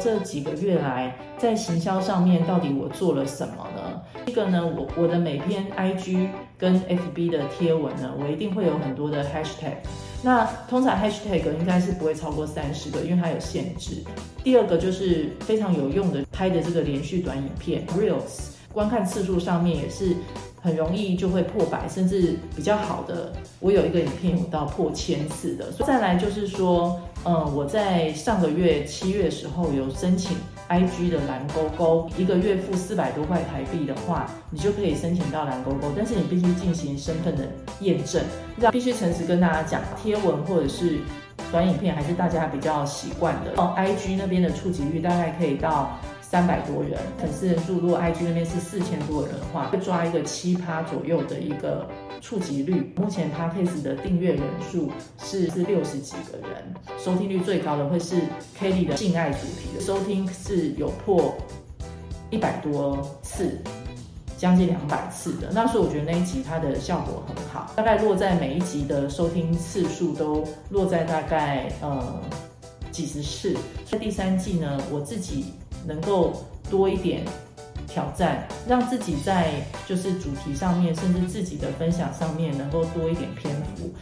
这几个月来在行销上面到底我做了什么呢？一个呢，我我的每篇 IG 跟 FB 的贴文呢，我一定会有很多的 Hashtag。那通常 Hashtag 应该是不会超过三十个，因为它有限制。第二个就是非常有用的拍的这个连续短影片 Reels，观看次数上面也是。很容易就会破百，甚至比较好的，我有一个影片有到破千次的。再来就是说，嗯，我在上个月七月的时候有申请 IG 的蓝勾勾，一个月付四百多块台币的话，你就可以申请到蓝勾勾，但是你必须进行身份的验证。要必须诚实跟大家讲，贴文或者是短影片还是大家比较习惯的。哦，IG 那边的触及率大概可以到。三百多人粉丝人数，如果 IG 那边是四千多人的话，会抓一个七趴左右的一个触及率。目前 Podcast 的订阅人数是是六十几个人，收听率最高的会是 Kelly 的性爱主题的，收听是有破一百多次，将近两百次的。那时候我觉得那一集它的效果很好，大概落在每一集的收听次数都落在大概呃几十次。在第三季呢，我自己。能够多一点挑战，让自己在就是主题上面，甚至自己的分享上面，能够多一点篇幅。